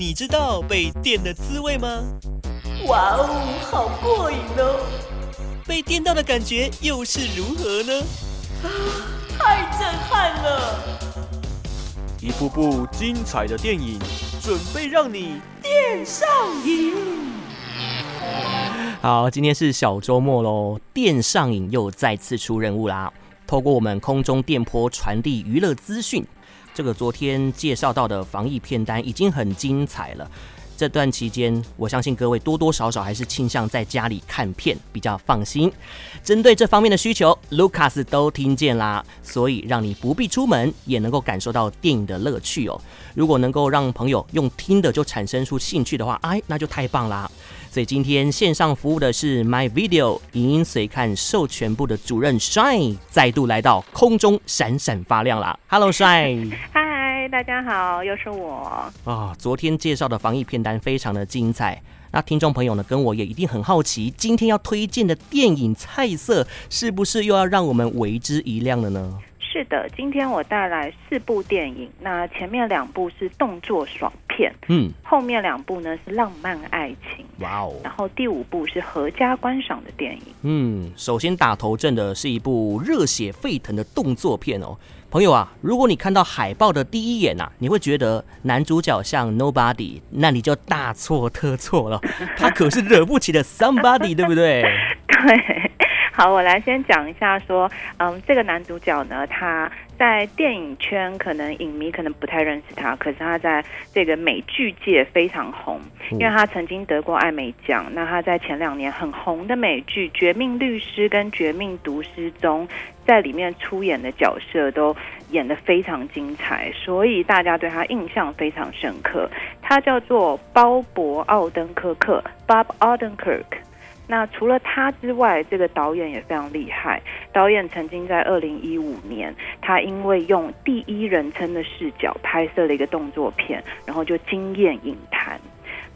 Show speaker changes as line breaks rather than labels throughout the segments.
你知道被电的滋味吗？
哇哦，好过瘾哦！
被电到的感觉又是如何呢？
太震撼了！
一部部精彩的电影，准备让你
电上瘾。
好，今天是小周末喽，电上瘾又再次出任务啦！透过我们空中电波传递娱乐资讯。这个昨天介绍到的防疫片单已经很精彩了。这段期间，我相信各位多多少少还是倾向在家里看片比较放心。针对这方面的需求，Lucas 都听见啦，所以让你不必出门也能够感受到电影的乐趣哦。如果能够让朋友用听的就产生出兴趣的话，哎，那就太棒啦。所以今天线上服务的是 My Video 影音随看授权部的主任 Shine，再度来到空中闪闪发亮啦。Hello Shine。
大家好，又是我
啊、哦！昨天介绍的防疫片单非常的精彩，那听众朋友呢，跟我也一定很好奇，今天要推荐的电影菜色是不是又要让我们为之一亮了呢？
是的，今天我带来四部电影，那前面两部是动作爽片，嗯，后面两部呢是浪漫爱情，哇哦，然后第五部是合家观赏的电影，
嗯，首先打头阵的是一部热血沸腾的动作片哦。朋友啊，如果你看到海报的第一眼呐、啊，你会觉得男主角像 Nobody，那你就大错特错了。他可是惹不起的 Somebody，对不对？
对。好，我来先讲一下说，嗯，这个男主角呢，他在电影圈可能影迷可能不太认识他，可是他在这个美剧界非常红，因为他曾经得过艾美奖。那他在前两年很红的美剧《绝命律师》跟《绝命毒师》中，在里面出演的角色都演得非常精彩，所以大家对他印象非常深刻。他叫做鲍勃·奥登科克 （Bob Odenkirk）。那除了他之外，这个导演也非常厉害。导演曾经在二零一五年，他因为用第一人称的视角拍摄了一个动作片，然后就惊艳影坛。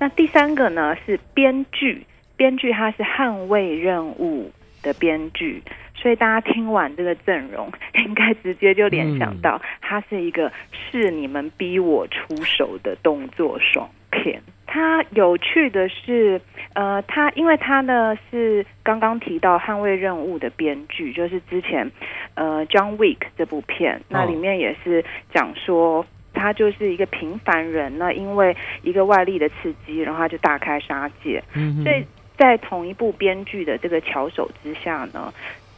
那第三个呢是编剧，编剧他是《捍卫任务》的编剧，所以大家听完这个阵容，应该直接就联想到，他是一个是你们逼我出手的动作爽片。他有趣的是，呃，他因为他呢是刚刚提到《捍卫任务》的编剧，就是之前呃《John Wick》这部片，那里面也是讲说他就是一个平凡人，那因为一个外力的刺激，然后他就大开杀戒。嗯，所以在同一部编剧的这个巧手之下呢，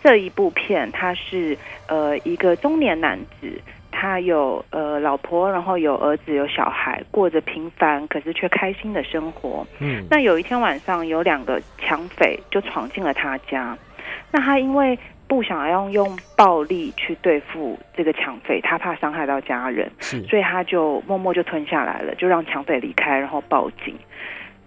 这一部片他是呃一个中年男子。他有呃老婆，然后有儿子，有小孩，过着平凡可是却开心的生活。嗯，那有一天晚上，有两个抢匪就闯进了他家。那他因为不想要用暴力去对付这个抢匪，他怕伤害到家人，是，所以他就默默就吞下来了，就让抢匪离开，然后报警。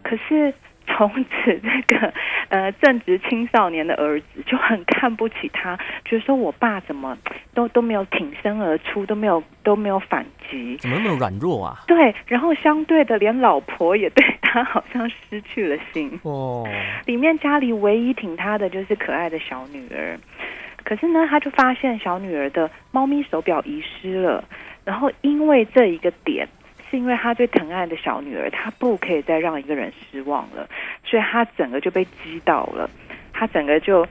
可是。从此，这个呃正值青少年的儿子就很看不起他，觉得说我爸怎么都都没有挺身而出，都没有都没有反击，
怎么那么软弱啊？
对，然后相对的，连老婆也对他好像失去了心哦。里面家里唯一挺他的就是可爱的小女儿，可是呢，他就发现小女儿的猫咪手表遗失了，然后因为这一个点。是因为他最疼爱的小女儿，他不可以再让一个人失望了，所以他整个就被击倒了，他整个就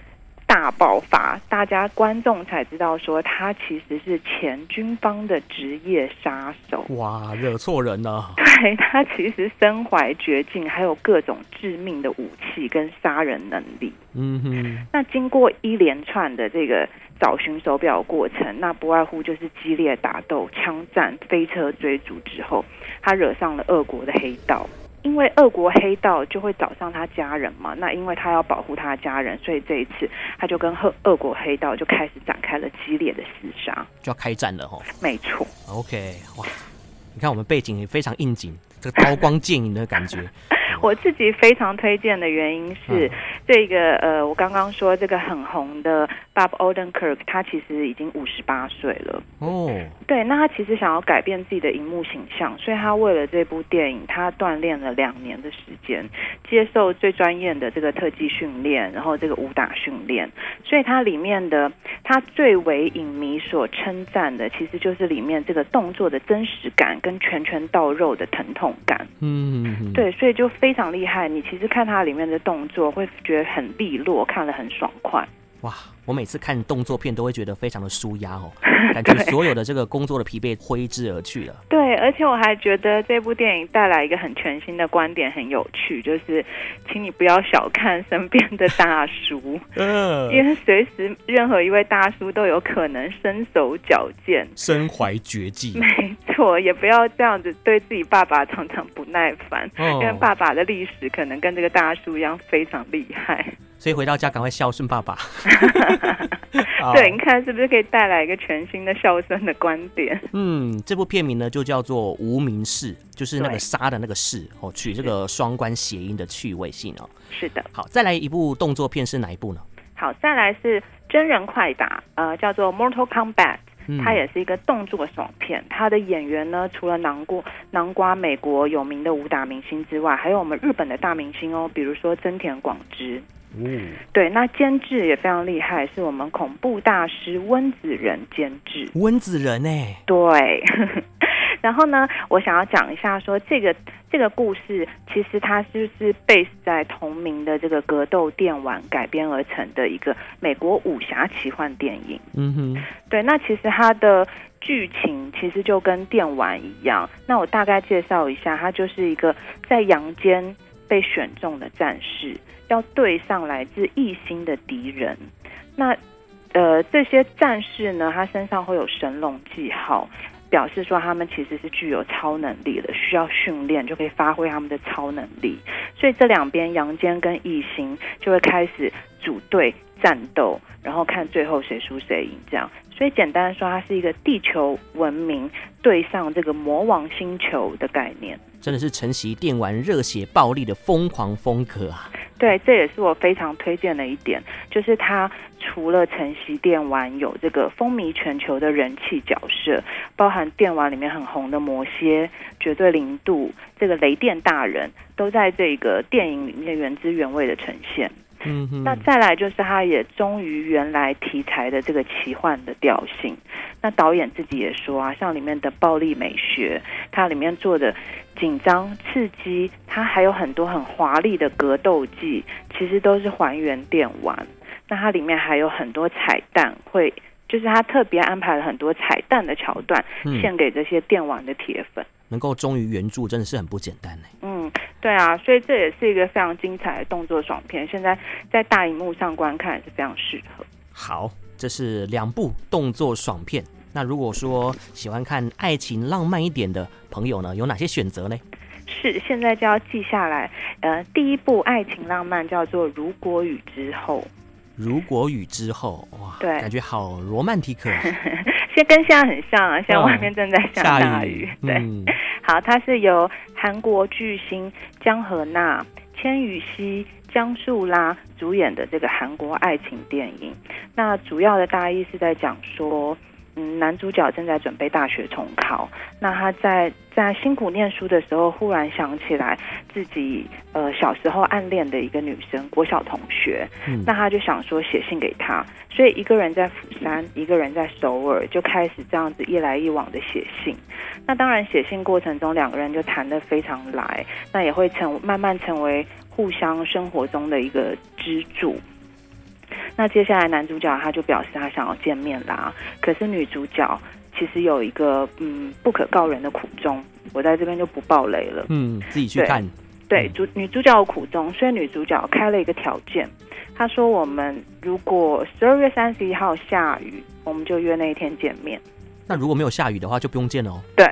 大爆发，大家观众才知道说他其实是前军方的职业杀手。
哇，惹错人了！
对，他其实身怀绝技，还有各种致命的武器跟杀人能力。嗯哼，那经过一连串的这个。找寻手表过程，那不外乎就是激烈打斗、枪战、飞车追逐之后，他惹上了俄国的黑道。因为俄国黑道就会找上他家人嘛，那因为他要保护他的家人，所以这一次他就跟俄俄国黑道就开始展开了激烈的厮杀，
就要开战了吼。
没错。
OK，哇，你看我们背景也非常应景，这个刀光剑影的感觉。
我自己非常推荐的原因是，这个呃，我刚刚说这个很红的 Bob Odenkirk，他其实已经五十八岁了。哦，对，那他其实想要改变自己的荧幕形象，所以他为了这部电影，他锻炼了两年的时间，接受最专业的这个特技训练，然后这个武打训练。所以它里面的他最为影迷所称赞的，其实就是里面这个动作的真实感跟拳拳到肉的疼痛感。嗯，对，所以就非常厉害。你其实看他里面的动作，会觉得很利落，看了很爽快。
哇！我每次看动作片都会觉得非常的舒压哦，感觉所有的这个工作的疲惫挥之而去了。
对，而且我还觉得这部电影带来一个很全新的观点，很有趣，就是请你不要小看身边的大叔，嗯，因为随时任何一位大叔都有可能身手矫健、
身怀绝技。
没错，也不要这样子对自己爸爸常常不耐烦，哦，因为爸爸的历史可能跟这个大叔一样非常厉害。
所以回到家赶快孝顺爸爸。
对，你看是不是可以带来一个全新的笑声的观点？
嗯，这部片名呢就叫做《无名氏》，就是那个杀的那个氏哦，取这个双关谐音的趣味性哦。
是的。
好，再来一部动作片是哪一部呢？
好，再来是真人快打，呃，叫做《Mortal Combat》，它也是一个动作爽片。它的演员呢，除了囊括囊括美国有名的武打明星之外，还有我们日本的大明星哦，比如说真田广之。嗯，对，那监制也非常厉害，是我们恐怖大师温子仁监制。
温子仁哎，
对。然后呢，我想要讲一下说，说这个这个故事，其实它就是 base 在同名的这个格斗电玩改编而成的一个美国武侠奇幻电影。嗯哼，对。那其实它的剧情其实就跟电玩一样。那我大概介绍一下，它就是一个在阳间被选中的战士。要对上来自异星的敌人，那呃这些战士呢，他身上会有神龙记号，表示说他们其实是具有超能力的，需要训练就可以发挥他们的超能力。所以这两边阳间跟异星就会开始组队战斗，然后看最后谁输谁赢这样。所以简单说，它是一个地球文明对上这个魔王星球的概念，
真的是晨曦电玩热血暴力的疯狂风格啊！
对，这也是我非常推荐的一点，就是它除了晨曦电玩有这个风靡全球的人气角色，包含电玩里面很红的魔蝎、绝对零度、这个雷电大人，都在这个电影里面原汁原味的呈现。嗯哼，那再来就是它也忠于原来题材的这个奇幻的调性。那导演自己也说啊，像里面的暴力美学，它里面做的紧张刺激，它还有很多很华丽的格斗技，其实都是还原电玩。那它里面还有很多彩蛋，会就是他特别安排了很多彩蛋的桥段，献给这些电玩的铁粉。
能够忠于原著，真的是很不简单呢。
嗯，对啊，所以这也是一个非常精彩的动作爽片，现在在大荧幕上观看也是非常适合。
好，这是两部动作爽片。那如果说喜欢看爱情浪漫一点的朋友呢，有哪些选择呢？
是，现在就要记下来。呃，第一部爱情浪漫叫做《如果雨之后》。
如果雨之后，哇，对，感觉好罗曼蒂克。
现在跟现在很像啊，现在外面正在下大雨。嗯、对，嗯、好，它是由韩国巨星姜河娜、千羽熙、姜树拉主演的这个韩国爱情电影。那主要的大意是在讲说。嗯，男主角正在准备大学重考，那他在在辛苦念书的时候，忽然想起来自己呃小时候暗恋的一个女生，国小同学，嗯、那他就想说写信给她，所以一个人在釜山，一个人在首尔，就开始这样子一来一往的写信。那当然写信过程中，两个人就谈得非常来，那也会成慢慢成为互相生活中的一个支柱。那接下来男主角他就表示他想要见面啦，可是女主角其实有一个嗯不可告人的苦衷，我在这边就不爆雷了，
嗯，自己去看。
对，主女主角有苦衷，所以女主角开了一个条件，她说我们如果十二月三十一号下雨，我们就约那一天见面。
那如果没有下雨的话，就不用见了哦。
对，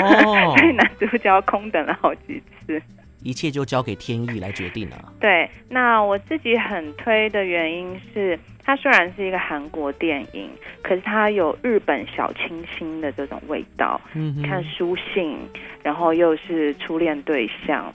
哦，所以男主角空等了好几次。
一切就交给天意来决定了。
对，那我自己很推的原因是，它虽然是一个韩国电影，可是它有日本小清新的这种味道。嗯，看书信，然后又是初恋对象，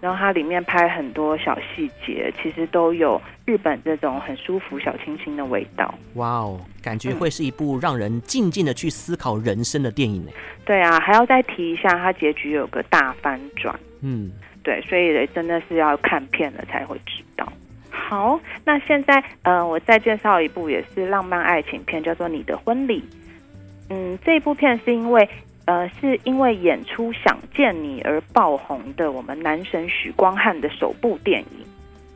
然后它里面拍很多小细节，其实都有日本这种很舒服小清新的味道。
哇哦，感觉会是一部让人静静的去思考人生的电影呢。
对啊，还要再提一下，它结局有个大翻转。嗯，对，所以真的是要看片了才会知道。好，那现在呃，我再介绍一部也是浪漫爱情片，叫做《你的婚礼》。嗯，这部片是因为。呃，是因为演出《想见你》而爆红的我们男神许光汉的首部电影，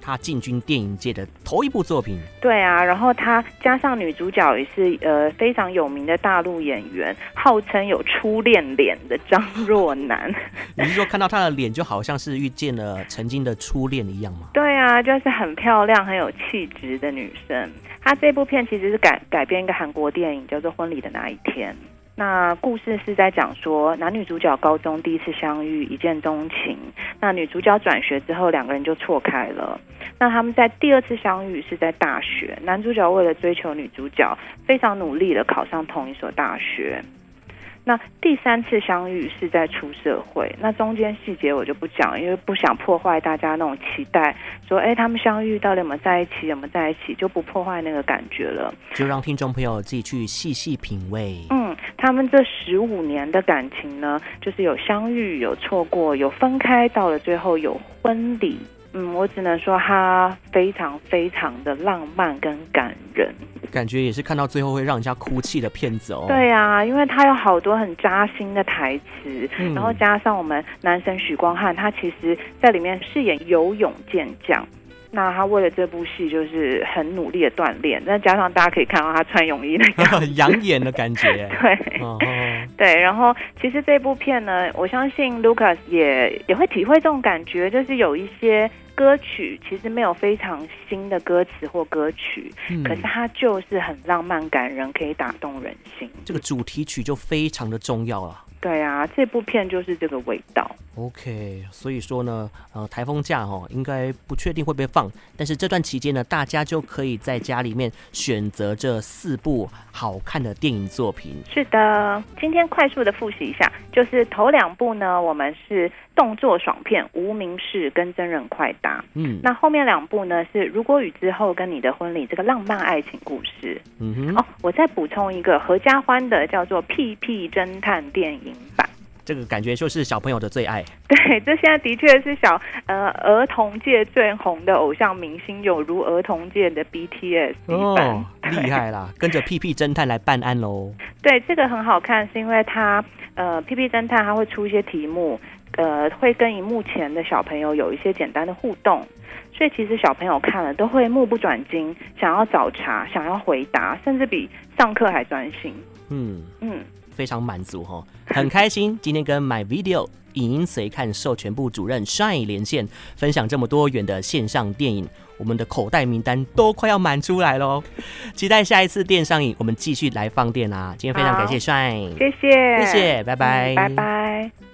他进军电影界的头一部作品。
对啊，然后他加上女主角也是呃非常有名的大陆演员，号称有初恋脸的张若楠。
你是说看到她的脸就好像是遇见了曾经的初恋一样吗？
对啊，就是很漂亮、很有气质的女生。她这部片其实是改改编一个韩国电影，叫做《婚礼的那一天》。那故事是在讲说，男女主角高中第一次相遇，一见钟情。那女主角转学之后，两个人就错开了。那他们在第二次相遇是在大学，男主角为了追求女主角，非常努力的考上同一所大学。那第三次相遇是在出社会，那中间细节我就不讲，因为不想破坏大家那种期待。说，哎，他们相遇到底有没有在一起？有没有在一起？就不破坏那个感觉了。
就让听众朋友自己去细细品味。
嗯，他们这十五年的感情呢，就是有相遇，有错过，有分开，到了最后有婚礼。嗯，我只能说他非常非常的浪漫跟感人，
感觉也是看到最后会让人家哭泣的片子哦。
对啊，因为他有好多很扎心的台词，嗯，然后加上我们男神许光汉，他其实在里面饰演游泳健将。那他为了这部戏就是很努力的锻炼，那加上大家可以看到他穿泳衣那个
养眼的感觉，
对，哦、对。然后其实这部片呢，我相信 Lucas 也也会体会这种感觉，就是有一些歌曲其实没有非常新的歌词或歌曲，嗯、可是它就是很浪漫感人，可以打动人心。
这个主题曲就非常的重要了。
对啊，这部片就是这个味道。
OK，所以说呢，呃，台风假哦，应该不确定会不会放，但是这段期间呢，大家就可以在家里面选择这四部好看的电影作品。
是的，今天快速的复习一下，就是头两部呢，我们是动作爽片《无名氏》跟《真人快打》。嗯，那后面两部呢是《如果雨之后》跟《你的婚礼》这个浪漫爱情故事。嗯哼，哦，我再补充一个合家欢的，叫做《屁屁侦探》电影版。
这个感觉就是小朋友的最爱。
对，这现在的确是小呃儿童界最红的偶像明星，有如儿童界的 BTS
哦，厉害啦！跟着屁屁侦探来办案喽。
对，这个很好看，是因为他呃屁屁侦探他会出一些题目，呃会跟荧幕前的小朋友有一些简单的互动，所以其实小朋友看了都会目不转睛，想要找茬，想要回答，甚至比上课还专心。嗯
嗯。非常满足哈，很开心今天跟 My Video 影音随看授权部主任 Shine 连线，分享这么多元的线上电影，我们的口袋名单都快要满出来喽，期待下一次电上影，我们继续来放电啦！今天非常感谢 Shine，
谢谢，
谢谢，拜拜，
拜拜。